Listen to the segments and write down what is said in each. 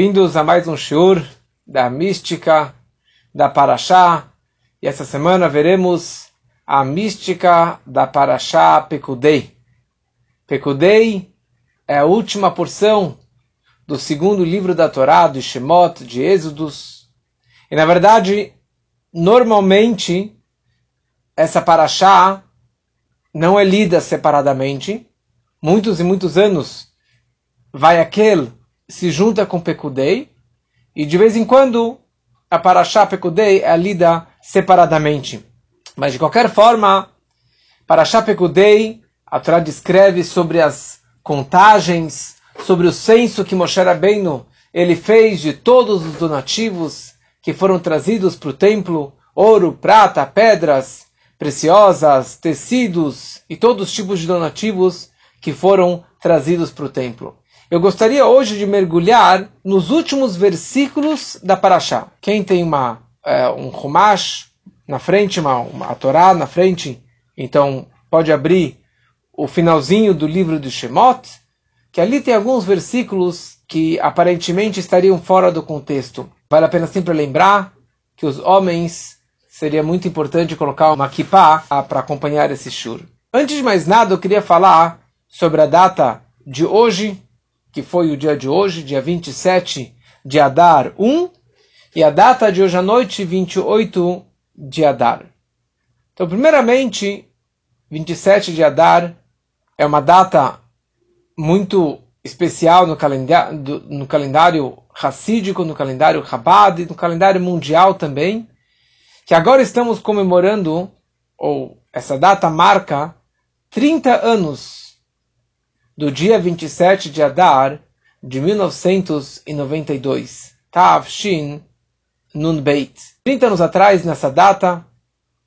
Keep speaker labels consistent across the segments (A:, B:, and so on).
A: Vindos a mais um shiur da mística da Paraxá. E essa semana veremos a mística da Paraxá Pekudei. Pekudei é a última porção do segundo livro da Torá, de Shemot, de Êxodos. E na verdade, normalmente, essa Paraxá não é lida separadamente. Muitos e muitos anos vai aquele se junta com Pekudei, e de vez em quando a Parashá Pekudei é lida separadamente. Mas de qualquer forma, Parashá Pekudei, a Torá descreve sobre as contagens, sobre o censo que Moshe Rabbeinu ele fez de todos os donativos que foram trazidos para o templo, ouro, prata, pedras preciosas, tecidos e todos os tipos de donativos que foram trazidos para o templo. Eu gostaria hoje de mergulhar nos últimos versículos da Parashá. Quem tem uma, é, um Humash na frente, uma, uma Torá na frente, então pode abrir o finalzinho do livro de Shemot, que ali tem alguns versículos que aparentemente estariam fora do contexto. Vale a pena sempre lembrar que os homens seria muito importante colocar uma kippah para acompanhar esse shur. Antes de mais nada, eu queria falar sobre a data de hoje, que foi o dia de hoje, dia 27 de Adar 1, e a data de hoje à noite, 28 de Adar. Então, primeiramente, 27 de Adar é uma data muito especial no calendário, no calendário racídico, no calendário Chabad, no calendário mundial também, que agora estamos comemorando, ou essa data marca 30 anos do dia 27 de Adar de 1992. Tav Shin Nun Beit. 30 anos atrás, nessa data,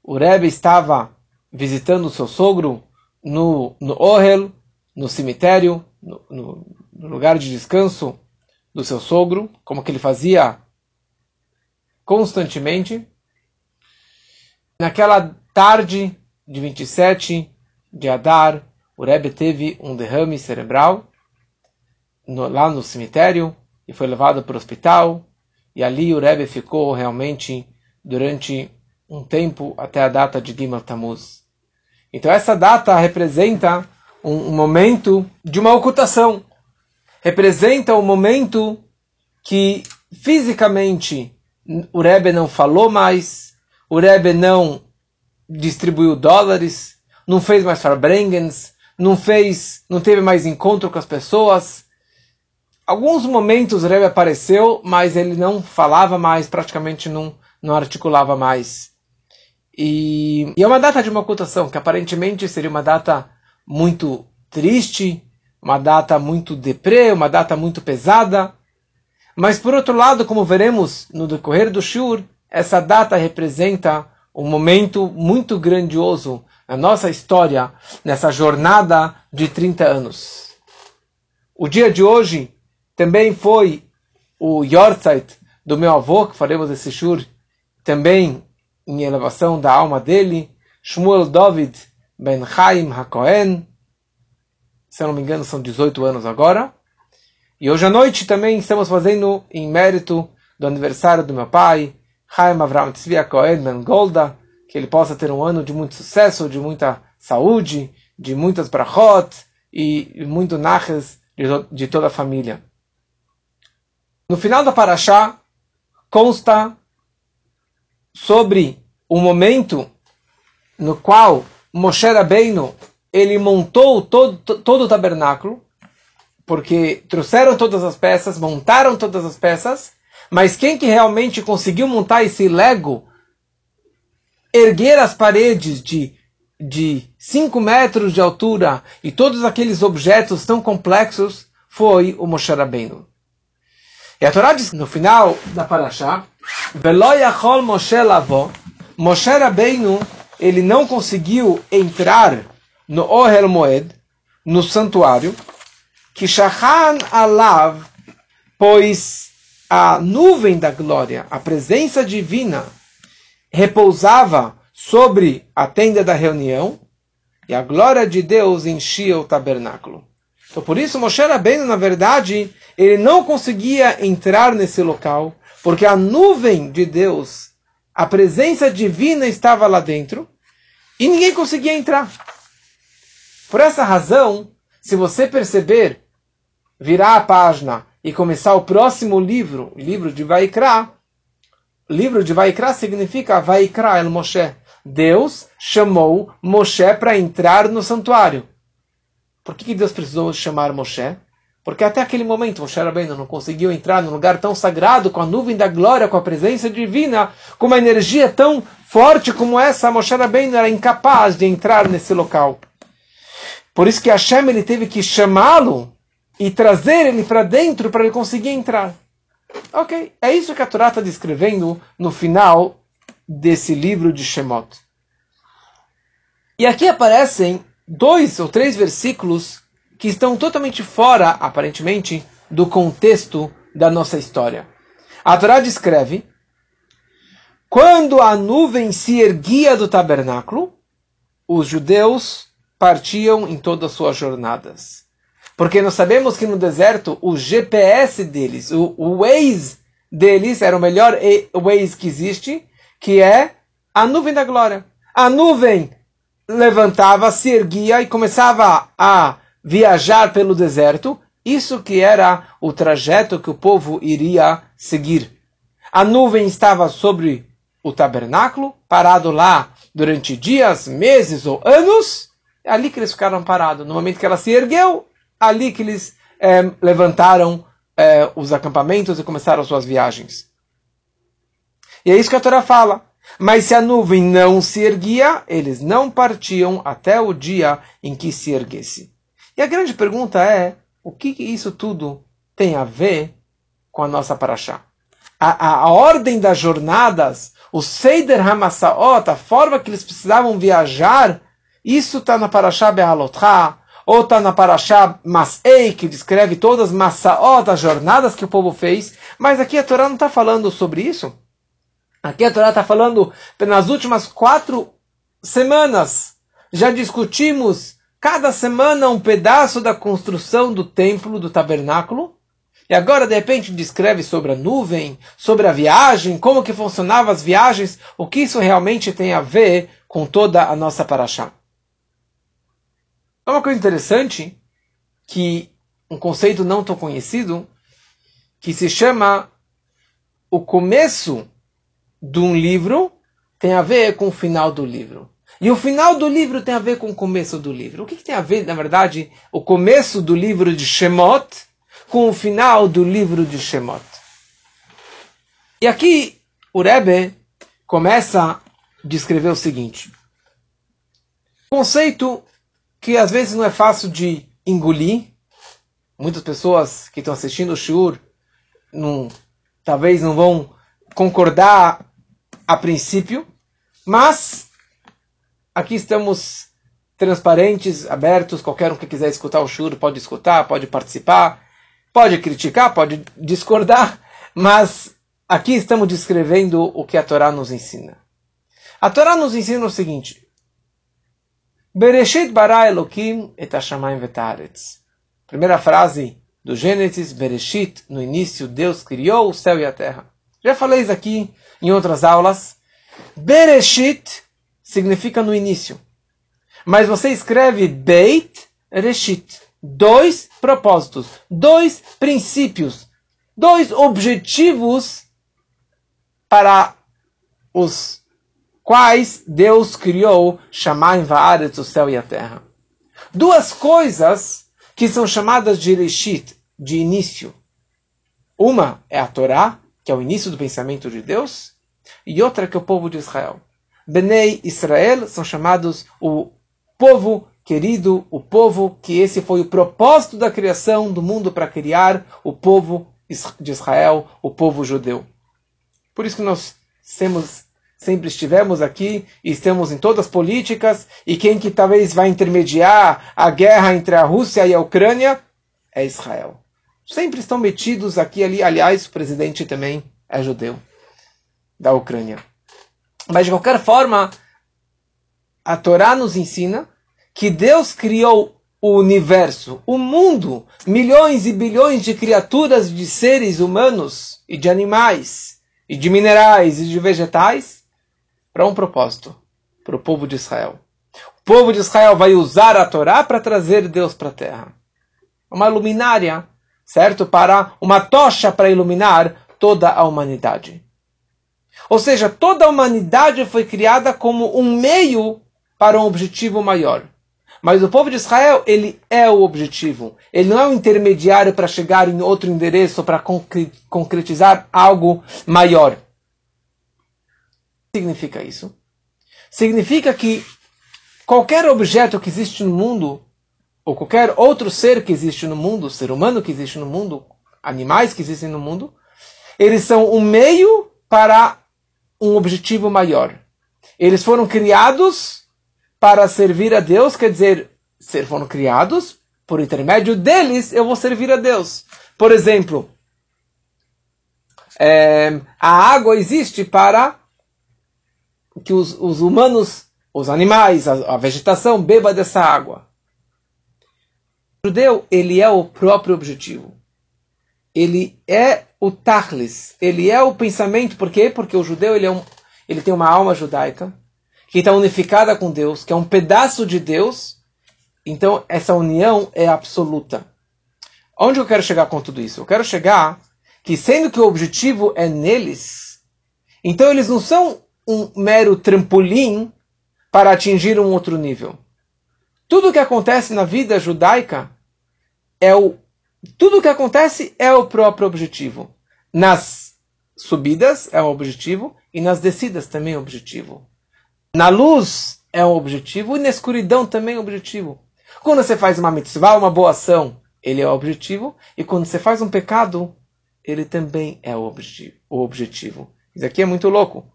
A: o Rebbe estava visitando o seu sogro no, no Ohel, no cemitério, no, no, no lugar de descanso do seu sogro, como que ele fazia constantemente. Naquela tarde de 27 de Adar, o Rebbe teve um derrame cerebral no, lá no cemitério e foi levado para o hospital. E ali o Rebbe ficou realmente durante um tempo até a data de Gimel Tammuz. Então essa data representa um, um momento de uma ocultação. Representa um momento que fisicamente o Rebbe não falou mais, o Rebbe não distribuiu dólares, não fez mais farbrengens, não fez, não teve mais encontro com as pessoas. Alguns momentos o Rebbe apareceu, mas ele não falava mais, praticamente não, não articulava mais. E, e é uma data de uma ocultação, que aparentemente seria uma data muito triste, uma data muito deprê, uma data muito pesada. Mas por outro lado, como veremos no decorrer do Shur, essa data representa um momento muito grandioso na nossa história, nessa jornada de 30 anos. O dia de hoje também foi o Yortzeit do meu avô, que faremos esse shur também em elevação da alma dele, Shmuel David Ben Chaim HaKohen, se eu não me engano são 18 anos agora. E hoje à noite também estamos fazendo em mérito do aniversário do meu pai, Chaim Avram Tzvi Cohen Ben Golda, que ele possa ter um ano de muito sucesso, de muita saúde, de muitas brachot e muito naches de, de toda a família. No final da Parashá, consta sobre o momento no qual Moshe Rabbeinu ele montou todo, todo o tabernáculo, porque trouxeram todas as peças, montaram todas as peças, mas quem que realmente conseguiu montar esse Lego erguer as paredes de de 5 metros de altura e todos aqueles objetos tão complexos foi o Moshe Rabbeinu. E a Torá diz no final da Parashá, Veloyachol Moshe Lavó, Moshe Rabbeinu, ele não conseguiu entrar no Ohel Moed, no santuário, que Shachan Alav, pois a nuvem da glória, a presença divina, repousava sobre a tenda da reunião e a glória de Deus enchia o tabernáculo. Então por isso Moshe Rabbeinu, na verdade, ele não conseguia entrar nesse local, porque a nuvem de Deus, a presença divina estava lá dentro, e ninguém conseguia entrar. Por essa razão, se você perceber, virar a página e começar o próximo livro, livro de Vaikra, livro de Vaikra significa Vaikra el Moshe. Deus chamou Moshe para entrar no santuário. Por que, que Deus precisou chamar Moshe? Porque até aquele momento Moshe Rabbeinu não conseguiu entrar num lugar tão sagrado, com a nuvem da glória, com a presença divina, com uma energia tão forte como essa, Moshe Rabbeinu era incapaz de entrar nesse local. Por isso que Hashem ele teve que chamá-lo e trazer ele para dentro para ele conseguir entrar. Ok, é isso que a Torá está descrevendo no final desse livro de Shemot. E aqui aparecem dois ou três versículos que estão totalmente fora, aparentemente, do contexto da nossa história. A Torá descreve quando a nuvem se erguia do tabernáculo, os judeus partiam em todas as suas jornadas. Porque nós sabemos que no deserto o GPS deles, o, o Waze deles, era o melhor Waze que existe, que é a nuvem da glória. A nuvem levantava, se erguia e começava a viajar pelo deserto. Isso que era o trajeto que o povo iria seguir. A nuvem estava sobre o tabernáculo, parado lá durante dias, meses ou anos. É ali que eles ficaram parados. No momento que ela se ergueu, ali que eles é, levantaram é, os acampamentos e começaram suas viagens. E é isso que a Torá fala. Mas se a nuvem não se erguia, eles não partiam até o dia em que se erguesse. E a grande pergunta é: o que isso tudo tem a ver com a nossa paraxá? A, a, a ordem das jornadas, o Seider Hamasaot, a forma que eles precisavam viajar, isso está na paraxá Be'alotcha, ou está na Parashá Masei, que descreve todas as Massaot, as jornadas que o povo fez, mas aqui a Torá não está falando sobre isso. Aqui a Torá está falando, nas últimas quatro semanas, já discutimos cada semana um pedaço da construção do templo, do tabernáculo, e agora de repente descreve sobre a nuvem, sobre a viagem, como que funcionavam as viagens, o que isso realmente tem a ver com toda a nossa Parashá. É uma coisa interessante que um conceito não tão conhecido que se chama o começo de um livro tem a ver com o final do livro. E o final do livro tem a ver com o começo do livro. O que, que tem a ver, na verdade, o começo do livro de Shemot com o final do livro de Shemot? E aqui o Rebbe começa a descrever o seguinte: conceito que às vezes não é fácil de engolir. Muitas pessoas que estão assistindo o Shur não, talvez não vão concordar a princípio, mas aqui estamos transparentes, abertos, qualquer um que quiser escutar o Shur pode escutar, pode participar, pode criticar, pode discordar, mas aqui estamos descrevendo o que a Torá nos ensina. A Torá nos ensina o seguinte: Bereshit bara Elokim et hashamayim vetaretz. Primeira frase do Gênesis, Bereshit, no início Deus criou o céu e a terra. Já falei isso aqui em outras aulas. Bereshit significa no início. Mas você escreve Beit Reshit. Dois propósitos, dois princípios, dois objetivos para os quais Deus criou Shamayim Vaaretz, o céu e a terra. Duas coisas que são chamadas de Reshit, de início. Uma é a Torá, que é o início do pensamento de Deus, e outra que é o povo de Israel. Benei Israel são chamados o povo querido, o povo que esse foi o propósito da criação do mundo para criar o povo de Israel, o povo judeu. Por isso que nós temos sempre estivemos aqui e estamos em todas as políticas, e quem que talvez vai intermediar a guerra entre a Rússia e a Ucrânia é Israel. Sempre estão metidos aqui ali, aliás, o presidente também é judeu da Ucrânia. Mas de qualquer forma, a Torá nos ensina que Deus criou o universo, o mundo, milhões e bilhões de criaturas, de seres humanos e de animais, e de minerais e de vegetais, para um propósito, para o povo de Israel. O povo de Israel vai usar a Torá para trazer Deus para a terra. Uma luminária, certo? Para uma tocha para iluminar toda a humanidade. Ou seja, toda a humanidade foi criada como um meio para um objetivo maior. Mas o povo de Israel, ele é o objetivo. Ele não é um intermediário para chegar em outro endereço, para concretizar algo maior. Significa isso? Significa que qualquer objeto que existe no mundo, ou qualquer outro ser que existe no mundo, ser humano que existe no mundo, animais que existem no mundo, eles são um meio para um objetivo maior. Eles foram criados para servir a Deus, quer dizer, ser foram criados, por intermédio deles eu vou servir a Deus. Por exemplo, é, a água existe para que os, os humanos, os animais, a, a, vegetação beba dessa água. O judeu, ele é o próprio objetivo. Ele é o tachlis, ele é o pensamento. Por quê? Porque o judeu ele, é um, ele tem uma alma judaica que está unificada com Deus, que é um pedaço de Deus. Então, essa união é absoluta. Onde eu quero chegar com tudo isso? Eu quero chegar que, sendo que o objetivo é neles, então eles não são um mero trampolim para atingir um outro nível. Tudo o que acontece na vida judaica é o tudo o que acontece é o próprio objetivo. Nas subidas é o objetivo e nas descidas também é o objetivo. Na luz é um objetivo e na escuridão também é um objetivo. Quando você faz uma mitzvah, uma boa ação, ele é o objetivo. E quando você faz um pecado, ele também é o objetivo. O objetivo. Isso aqui é muito louco.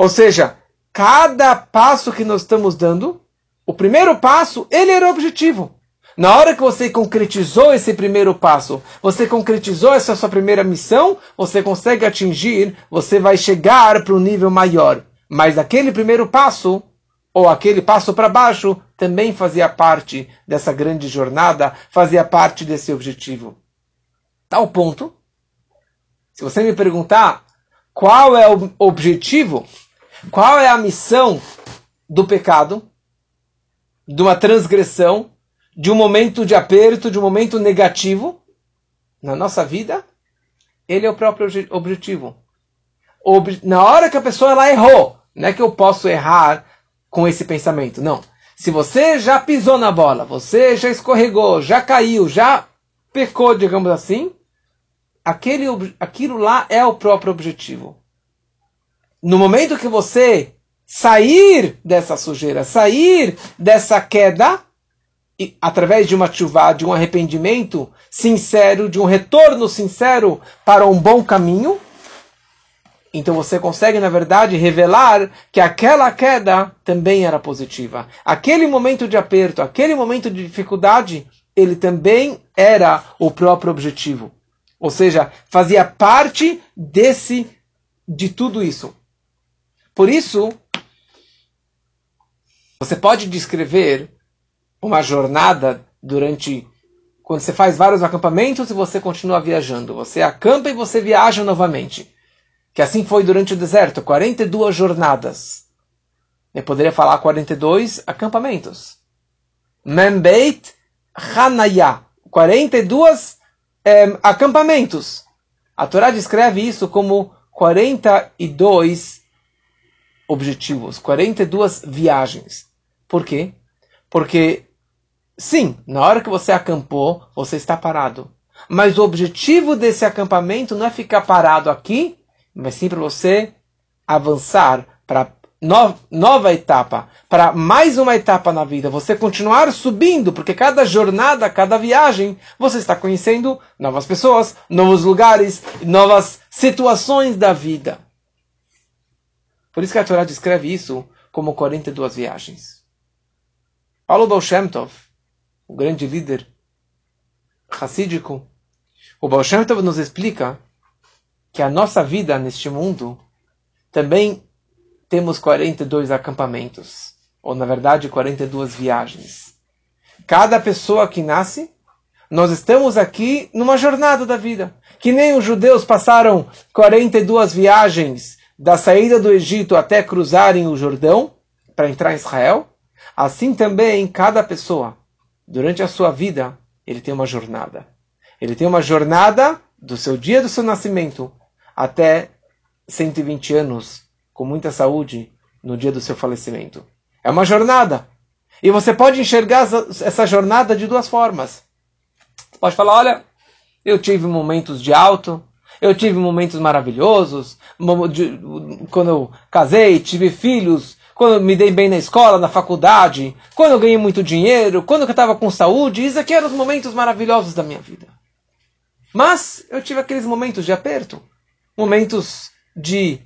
A: Ou seja, cada passo que nós estamos dando, o primeiro passo, ele era o objetivo. Na hora que você concretizou esse primeiro passo, você concretizou essa sua primeira missão, você consegue atingir, você vai chegar para um nível maior. Mas aquele primeiro passo, ou aquele passo para baixo, também fazia parte dessa grande jornada, fazia parte desse objetivo. Tal ponto, se você me perguntar qual é o objetivo, qual é a missão do pecado, de uma transgressão, de um momento de aperto, de um momento negativo na nossa vida, ele é o próprio objetivo. Na hora que a pessoa ela errou, não é que eu posso errar com esse pensamento. Não. Se você já pisou na bola, você já escorregou, já caiu, já pecou, digamos assim, aquele, aquilo lá é o próprio objetivo. No momento que você sair dessa sujeira, sair dessa queda, e, através de uma chuva, de um arrependimento sincero, de um retorno sincero para um bom caminho, então você consegue, na verdade, revelar que aquela queda também era positiva. Aquele momento de aperto, aquele momento de dificuldade, ele também era o próprio objetivo. Ou seja, fazia parte desse de tudo isso. Por isso, você pode descrever uma jornada durante quando você faz vários acampamentos e você continua viajando. Você acampa e você viaja novamente que assim foi durante o deserto, 42 jornadas. Eu poderia falar 42 acampamentos. Membeit Hanaya, 42 é, acampamentos. A Torá descreve isso como 42 objetivos, 42 viagens. Por quê? Porque, sim, na hora que você acampou, você está parado. Mas o objetivo desse acampamento não é ficar parado aqui mas sim para você avançar para no, nova etapa, para mais uma etapa na vida, você continuar subindo, porque cada jornada, cada viagem, você está conhecendo novas pessoas, novos lugares, novas situações da vida. Por isso que a Torá descreve isso como 42 viagens. Paulo Baal Shem Tov, o grande líder racídico, o Baal Shem Tov nos explica que a nossa vida neste mundo também temos 42 acampamentos, ou na verdade 42 viagens. Cada pessoa que nasce, nós estamos aqui numa jornada da vida. Que nem os judeus passaram 42 viagens da saída do Egito até cruzarem o Jordão para entrar em Israel. Assim também cada pessoa, durante a sua vida, ele tem uma jornada. Ele tem uma jornada do seu dia do seu nascimento até 120 anos, com muita saúde, no dia do seu falecimento. É uma jornada. E você pode enxergar essa jornada de duas formas. Você pode falar: olha, eu tive momentos de alto, eu tive momentos maravilhosos, quando eu casei, tive filhos, quando eu me dei bem na escola, na faculdade, quando eu ganhei muito dinheiro, quando eu estava com saúde, isso aqui eram os momentos maravilhosos da minha vida. Mas eu tive aqueles momentos de aperto, momentos de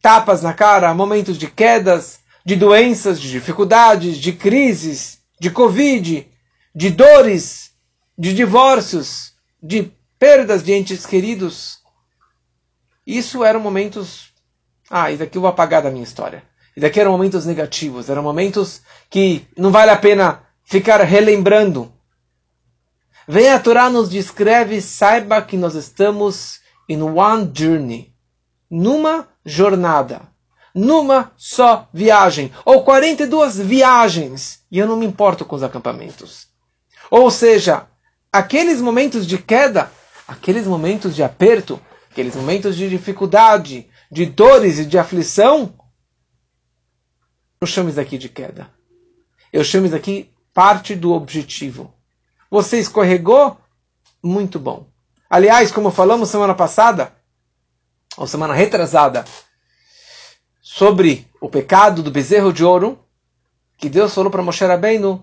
A: tapas na cara, momentos de quedas, de doenças, de dificuldades, de crises, de Covid, de dores, de divórcios, de perdas de entes queridos. Isso eram momentos. Ah, isso aqui eu vou apagar da minha história. Isso daqui eram momentos negativos, eram momentos que não vale a pena ficar relembrando. Vem a Torá nos descreve, saiba que nós estamos in one journey, numa jornada numa só viagem, ou 42 viagens, e eu não me importo com os acampamentos. Ou seja, aqueles momentos de queda, aqueles momentos de aperto, aqueles momentos de dificuldade, de dores e de aflição, eu chamo isso aqui de queda. Eu chamo isso aqui parte do objetivo. Você escorregou? Muito bom. Aliás, como falamos semana passada, ou semana retrasada, sobre o pecado do bezerro de ouro, que Deus falou para Moshe Rabbeinu,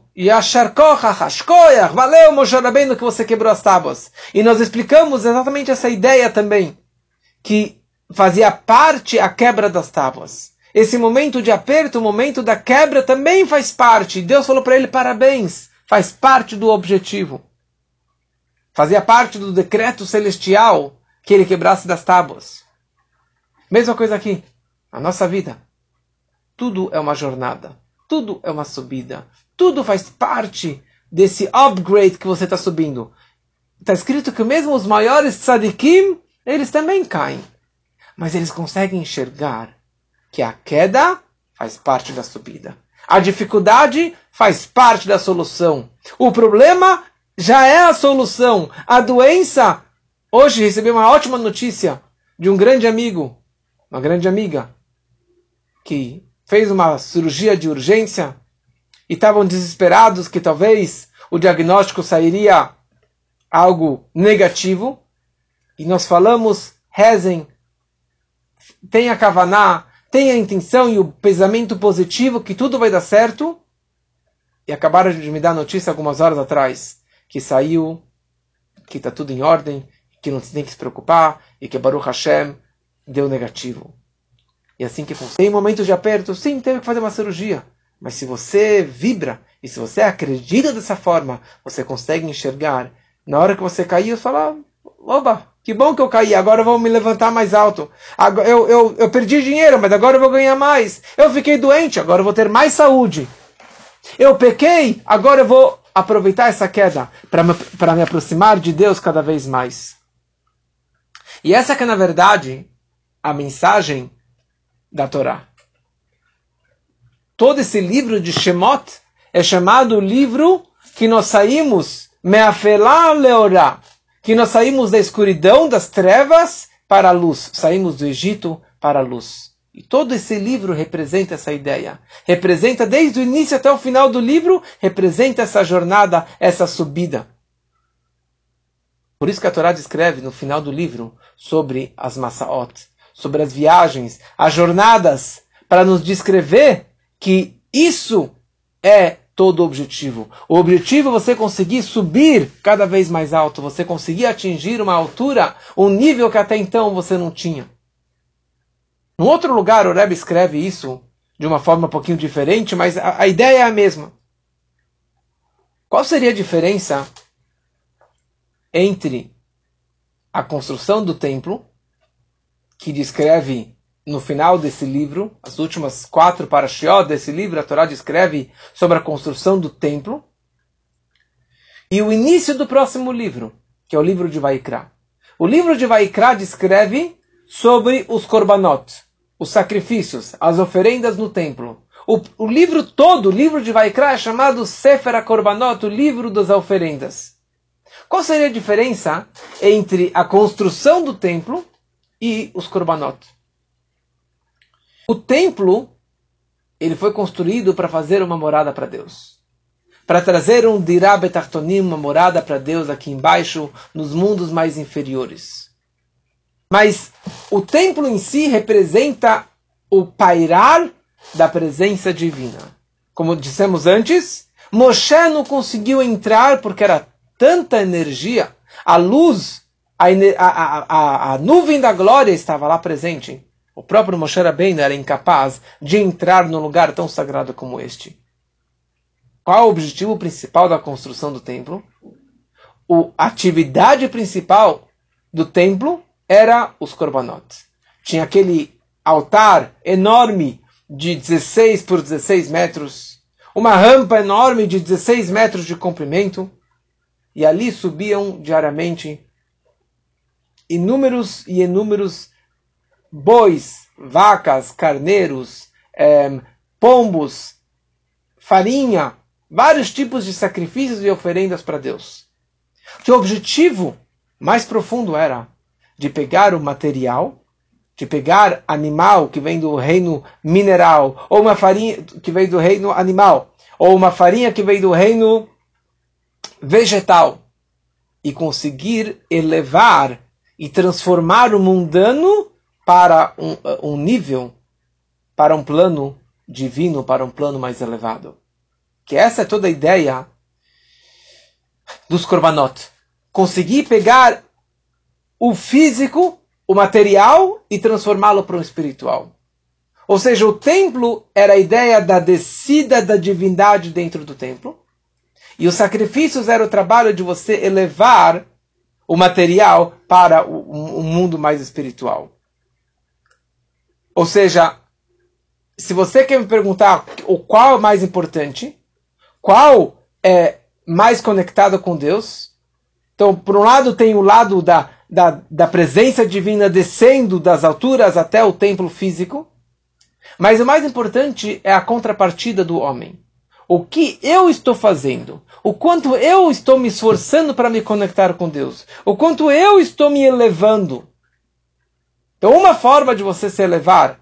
A: valeu Moshe Rabbeinu que você quebrou as tábuas. E nós explicamos exatamente essa ideia também, que fazia parte a quebra das tábuas. Esse momento de aperto, o momento da quebra também faz parte. Deus falou para ele parabéns, faz parte do objetivo. Fazia parte do decreto celestial que ele quebrasse das tábuas. Mesma coisa aqui. A nossa vida. Tudo é uma jornada. Tudo é uma subida. Tudo faz parte desse upgrade que você está subindo. Está escrito que mesmo os maiores tzadikim, eles também caem. Mas eles conseguem enxergar que a queda faz parte da subida. A dificuldade faz parte da solução. O problema já é a solução. A doença. Hoje recebi uma ótima notícia de um grande amigo, uma grande amiga, que fez uma cirurgia de urgência e estavam desesperados que talvez o diagnóstico sairia algo negativo. E nós falamos, rezem, tenha kavaná, tenha a intenção e o pensamento positivo que tudo vai dar certo. E acabaram de me dar notícia algumas horas atrás que saiu, que está tudo em ordem, que não tem que se preocupar e que Baruch Hashem deu negativo. E assim que funciona. Tem momentos de aperto, sim, teve que fazer uma cirurgia. Mas se você vibra e se você acredita dessa forma, você consegue enxergar. Na hora que você cair, você fala: oba, que bom que eu caí, agora eu vou me levantar mais alto. Eu, eu, eu perdi dinheiro, mas agora eu vou ganhar mais. Eu fiquei doente, agora eu vou ter mais saúde. Eu pequei, agora eu vou aproveitar essa queda para me, me aproximar de Deus cada vez mais. E essa que é, na verdade, a mensagem da Torá. Todo esse livro de Shemot é chamado livro que nós saímos meafelá leorá, que nós saímos da escuridão, das trevas para a luz, saímos do Egito para a luz. E todo esse livro representa essa ideia. Representa desde o início até o final do livro, representa essa jornada, essa subida. Por isso que a Torá descreve no final do livro sobre as Massaot, sobre as viagens, as jornadas, para nos descrever que isso é todo o objetivo. O objetivo é você conseguir subir cada vez mais alto, você conseguir atingir uma altura, um nível que até então você não tinha. Num outro lugar, o Rebbe escreve isso de uma forma um pouquinho diferente, mas a, a ideia é a mesma. Qual seria a diferença entre a construção do templo que descreve no final desse livro, as últimas quatro parashiot desse livro, a Torá descreve sobre a construção do templo, e o início do próximo livro, que é o livro de Vaikra. O livro de Vaikra descreve sobre os korbanot, os sacrifícios, as oferendas no templo. O, o livro todo, o livro de Vaikra, é chamado Sefer Korbanot, o livro das oferendas. Qual seria a diferença entre a construção do templo e os korbanot? O templo ele foi construído para fazer uma morada para Deus. Para trazer um dirá betartonim, uma morada para Deus aqui embaixo, nos mundos mais inferiores. Mas o templo em si representa o pairar da presença divina. Como dissemos antes, Moshe não conseguiu entrar porque era tanta energia, a luz, a, a, a, nuvem da glória estava lá presente. O próprio Moshe Rabbeinu era incapaz de entrar num lugar tão sagrado como este. Qual o objetivo principal da construção do templo? a atividade principal do templo era os korbanot. Tinha aquele altar enorme de 16 por 16 metros, uma rampa enorme de 16 metros de comprimento, e ali subiam diariamente inúmeros e inúmeros bois, vacas, carneiros, é, pombos, farinha, vários tipos de sacrifícios e oferendas para Deus. Que o objetivo mais profundo era de pegar o material, de pegar animal que vem do reino mineral, ou uma farinha que vem do reino animal, ou uma farinha que vem do reino vegetal, e conseguir elevar e transformar o mundano para um, um nível, para um plano divino, para um plano mais elevado. Que essa é toda a ideia dos korbanot. Conseguir pegar o físico, o material, e transformá-lo para o espiritual. Ou seja, o templo era a ideia da descida da divindade dentro do templo. E os sacrifícios era o trabalho de você elevar o material para o, mundo mais espiritual. Ou seja, se você quer me perguntar o qual é mais importante, qual é mais conectado com Deus, então, por um lado, tem o lado da, da, da presença divina descendo das alturas até o templo físico, mas o mais importante é a contrapartida do homem. O que eu estou fazendo? O quanto eu estou me esforçando para me conectar com Deus? O quanto eu estou me elevando? Então, uma forma de você se elevar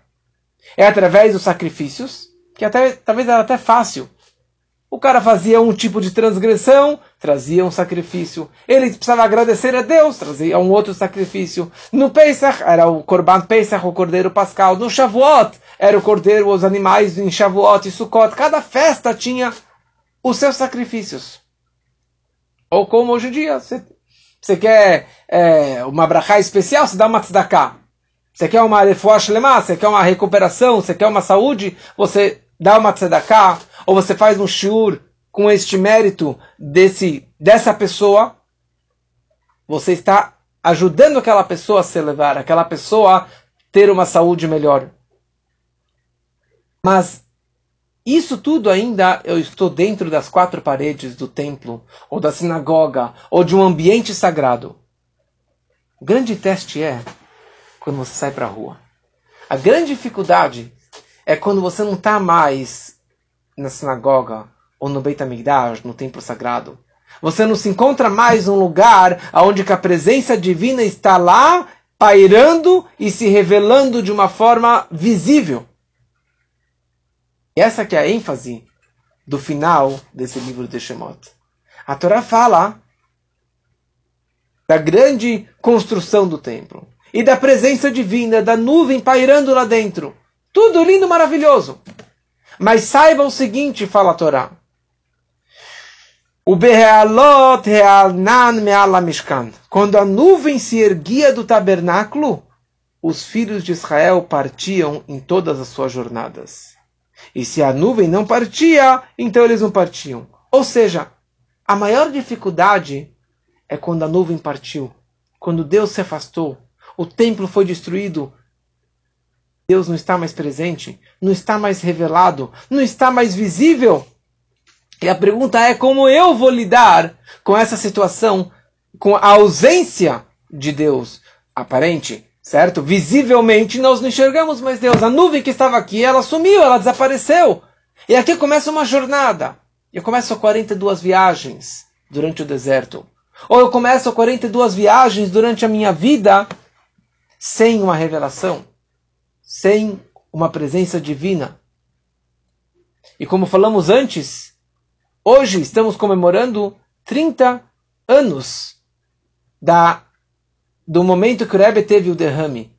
A: é através dos sacrifícios, que até, talvez era até fácil. O cara fazia um tipo de transgressão, trazia um sacrifício. Ele precisava agradecer a Deus, trazia um outro sacrifício. No Pesach era o Korban Pesach, o Cordeiro Pascal. No Shavuot era o Cordeiro, os animais em Shavuot e Sukkot. Cada festa tinha os seus sacrifícios. Ou como hoje em dia, você, quer é, uma brachá especial, você dá uma tzedakah. Você quer uma refuah lema? você quer uma recuperação, você quer uma saúde, você dá uma tzedakah, ou você faz um shiur com este mérito desse, dessa pessoa, você está ajudando aquela pessoa a se elevar, aquela pessoa a ter uma saúde melhor. Mas isso tudo ainda eu estou dentro das quatro paredes do templo, ou da sinagoga, ou de um ambiente sagrado. O grande teste é quando você sai para a rua. A grande dificuldade é quando você não está mais na sinagoga ou no Beit HaMikdash, no templo sagrado. Você não se encontra mais num lugar onde a presença divina está lá, pairando e se revelando de uma forma visível. Essa que é a ênfase do final desse livro de Shemot. A Torá fala da grande construção do templo e da presença divina, da nuvem pairando lá dentro. Tudo lindo, maravilhoso. Mas saiba o seguinte, fala a Torá. O Berealot Realnan Meala Mishkan. Quando a nuvem se erguia do tabernáculo, os filhos de Israel partiam em todas as suas jornadas. E se a nuvem não partia, então eles não partiam. Ou seja, a maior dificuldade é quando a nuvem partiu, quando Deus se afastou, o templo foi destruído. Deus não está mais presente, não está mais revelado, não está mais visível. E a pergunta é como eu vou lidar com essa situação, com a ausência de Deus aparente, certo? Visivelmente nós não enxergamos mais Deus. A nuvem que estava aqui, ela sumiu, ela desapareceu. E aqui começa uma jornada. Eu começo 42 viagens durante o deserto. Ou eu começo 42 viagens durante a minha vida sem uma revelação, sem uma presença divina. E como falamos antes, hoje estamos comemorando 30 anos da, do momento que o Rebbe teve o derrame.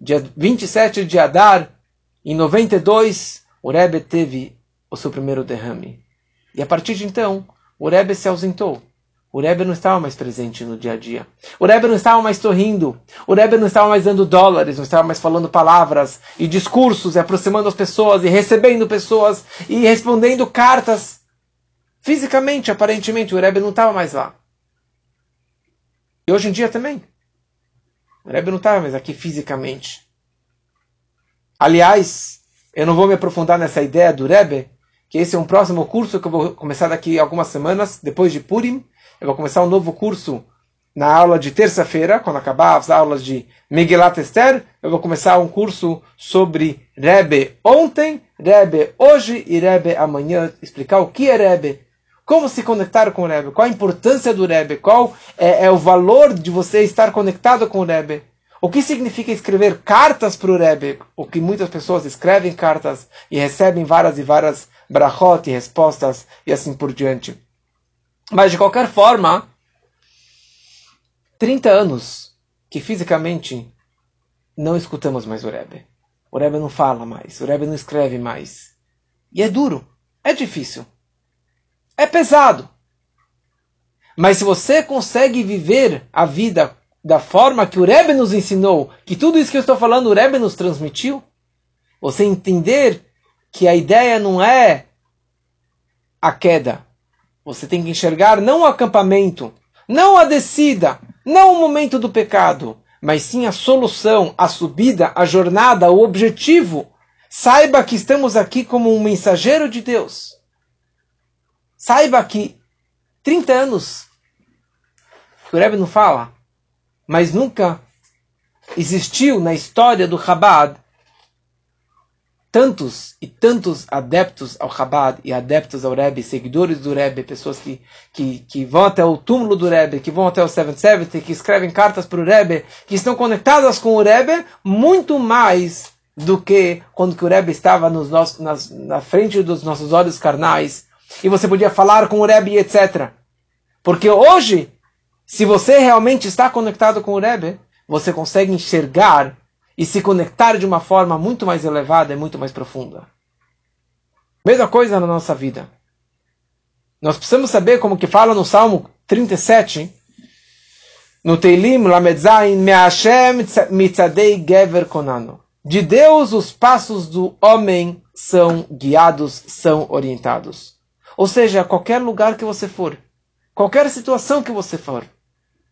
A: Dia 27 de Adar, em 92, o Rebbe teve o seu primeiro derrame. E a partir de então, o Rebbe se ausentou. O Rebbe não estava mais presente no dia a dia. O Rebbe não estava mais sorrindo. O Rebbe não estava mais dando dólares, não estava mais falando palavras e discursos, e aproximando as pessoas, e recebendo pessoas, e respondendo cartas. Fisicamente, aparentemente, o Rebbe não estava mais lá. E hoje em dia também. O Rebbe não estava mais aqui fisicamente. Aliás, eu não vou me aprofundar nessa ideia do Rebbe, que esse é um próximo curso que eu vou começar daqui algumas semanas, depois de Purim, eu vou começar um novo curso na aula de terça-feira, quando acabar as aulas de Megillat Esther, eu vou começar um curso sobre Rebbe ontem, Rebbe hoje e Rebbe amanhã, explicar o que é Rebbe, como se conectar com o Rebbe, qual a importância do Rebbe, qual é, é o valor de você estar conectado com o Rebbe, o que significa escrever cartas para o Rebbe, o que muitas pessoas escrevem cartas e recebem várias e várias brachot e respostas e assim por diante. Mas de qualquer forma, 30 anos que fisicamente não escutamos mais o Rebbe. O Rebbe não fala mais, o Rebbe não escreve mais. E é duro, é difícil, é pesado. Mas se você consegue viver a vida da forma que o Rebbe nos ensinou, que tudo isso que eu estou falando o Rebbe nos transmitiu, você entender que a ideia não é a queda, você tem que enxergar não o acampamento, não a descida, não o momento do pecado, mas sim a solução, a subida, a jornada, o objetivo. Saiba que estamos aqui como um mensageiro de Deus. Saiba que 30 anos, o Rebbe não fala, mas nunca existiu na história do Chabad tantos e tantos adeptos ao Chabad e adeptos ao Rebbe, seguidores do Rebbe, pessoas que, que, que vão até o túmulo do Rebbe, que vão até o 770, que escrevem cartas para o Rebbe, que estão conectadas com o Rebbe, muito mais do que quando que o Rebbe estava nos nossos, nas, na frente dos nossos olhos carnais e você podia falar com o Rebbe, etc. Porque hoje, se você realmente está conectado com o Rebbe, você consegue enxergar e se conectar de uma forma muito mais elevada e muito mais profunda. Mesma coisa na nossa vida. Nós precisamos saber, como que fala no Salmo 37, no Teilim Lamedzain, Me'ashem mitzadei gever konano. De Deus os passos do homem são guiados, são orientados. Ou seja, qualquer lugar que você for, qualquer situação que você for,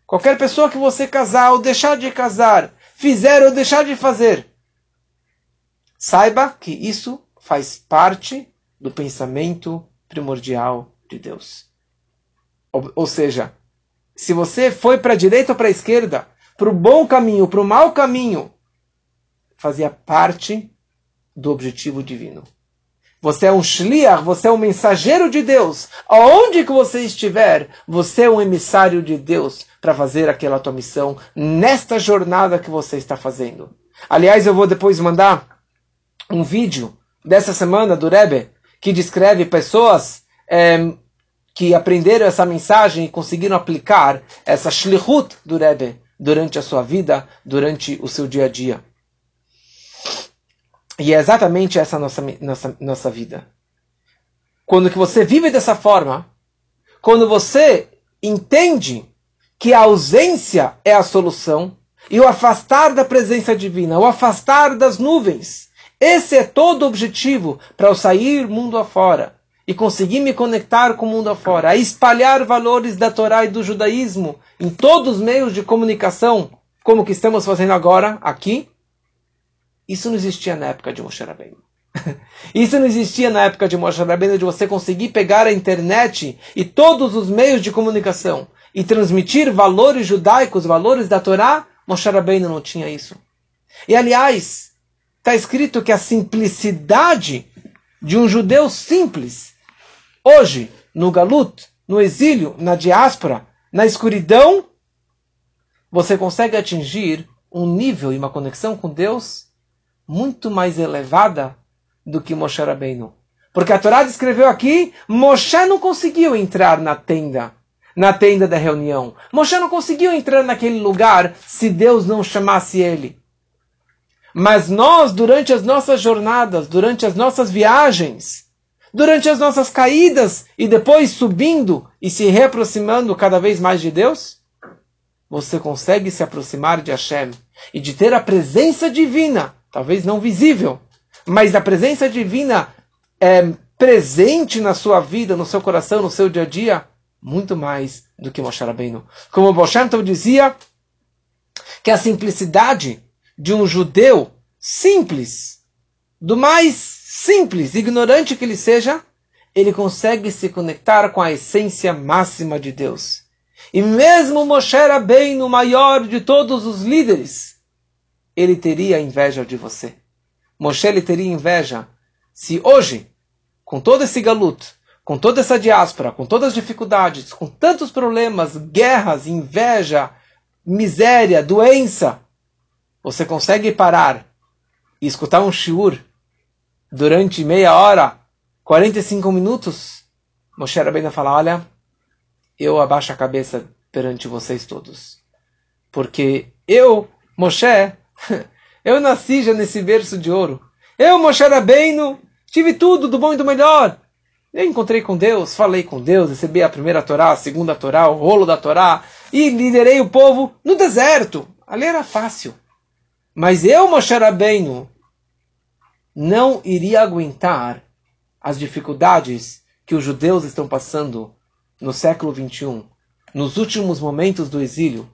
A: qualquer pessoa que você casar ou deixar de casar, fizer ou deixar de fazer. Saiba que isso faz parte do pensamento primordial de Deus. Ou, ou seja, se você foi para a direita ou para a esquerda, para o bom caminho, para o mau caminho, fazia parte do objetivo divino. Você é um shliach, você é um mensageiro de Deus. Aonde que você estiver, você é um emissário de Deus para fazer aquela tua missão nesta jornada que você está fazendo. Aliás, eu vou depois mandar um vídeo dessa semana do Rebbe que descreve pessoas é, que aprenderam essa mensagem e conseguiram aplicar essa shlichut do Rebbe durante a sua vida, durante o seu dia a dia. E é exatamente essa nossa, nossa, nossa vida. Quando que você vive dessa forma, quando você entende que a ausência é a solução, e o afastar da presença divina, o afastar das nuvens, esse é todo o objetivo para eu sair mundo afora e conseguir me conectar com o mundo afora, a espalhar valores da Torá e do judaísmo em todos os meios de comunicação, como que estamos fazendo agora aqui, isso não existia na época de Moshe Rabbeinu. Isso não existia na época de Moshe Rabbeinu, de você conseguir pegar a internet e todos os meios de comunicação e transmitir valores judaicos, valores da Torá. Moshe Rabbeinu não tinha isso. E aliás, está escrito que a simplicidade de um judeu simples, hoje, no Galut, no exílio, na diáspora, na escuridão, você consegue atingir um nível e uma conexão com Deus muito mais elevada do que Moshe Rabbeinu. Porque a Torá descreveu aqui, Moshe não conseguiu entrar na tenda, na tenda da reunião. Moshe não conseguiu entrar naquele lugar se Deus não chamasse ele. Mas nós, durante as nossas jornadas, durante as nossas viagens, durante as nossas caídas e depois subindo e se reaproximando cada vez mais de Deus, você consegue se aproximar de Hashem e de ter a presença divina, talvez não visível, mas a presença divina é presente na sua vida, no seu coração, no seu dia a dia, muito mais do que Moshe Rabbeinu. Como Moshe dizia, que a simplicidade de um judeu simples, do mais simples, ignorante que ele seja, ele consegue se conectar com a essência máxima de Deus. E mesmo Moshe Rabbeinu, maior de todos os líderes, ele teria inveja de você. Moshe ele teria inveja se hoje, com todo esse galuto, com toda essa diáspora, com todas as dificuldades, com tantos problemas, guerras, inveja, miséria, doença, você consegue parar e escutar um shiur durante meia hora, 45 minutos, Moshe Rabbeinu fala, olha, eu abaixo a cabeça perante vocês todos. Porque eu, Moshe, Eu nasci já nesse berço de ouro. Eu, Moshe Rabbeinu, tive tudo do bom e do melhor. Eu encontrei com Deus, falei com Deus, recebi a primeira Torá, a segunda Torá, o rolo da Torá, e liderei o povo no deserto. Ali era fácil. Mas eu, Moshe Rabbeinu, não iria aguentar as dificuldades que os judeus estão passando no século 21, nos últimos momentos do exílio,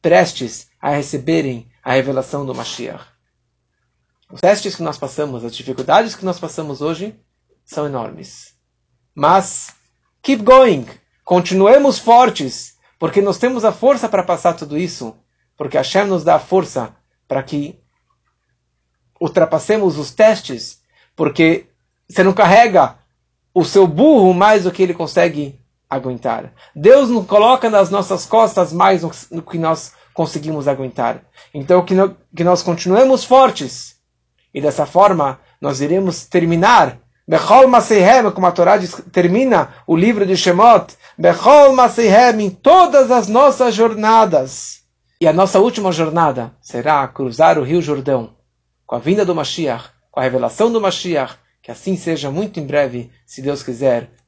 A: prestes a receberem a revelação do Mashiach. Os testes que nós passamos, as dificuldades que nós passamos hoje, são enormes. Mas, keep going, continuemos fortes, porque nós temos a força para passar tudo isso, porque Hashem nos dá a força para que ultrapassemos os testes, porque você não carrega o seu burro mais do que ele consegue aguentar. Deus nos coloca nas nossas costas mais do que nós conseguimos aguentar. Então, que, no, que nós continuemos fortes. E dessa forma, nós iremos terminar. Bechol Maseihem, como a Torá diz, termina o livro de Shemot. Bechol Maseihem, em todas as nossas jornadas. E a nossa última jornada será cruzar o Rio Jordão. Com a vinda do Mashiach, com a revelação do Mashiach. Que assim seja muito em breve, se Deus quiser.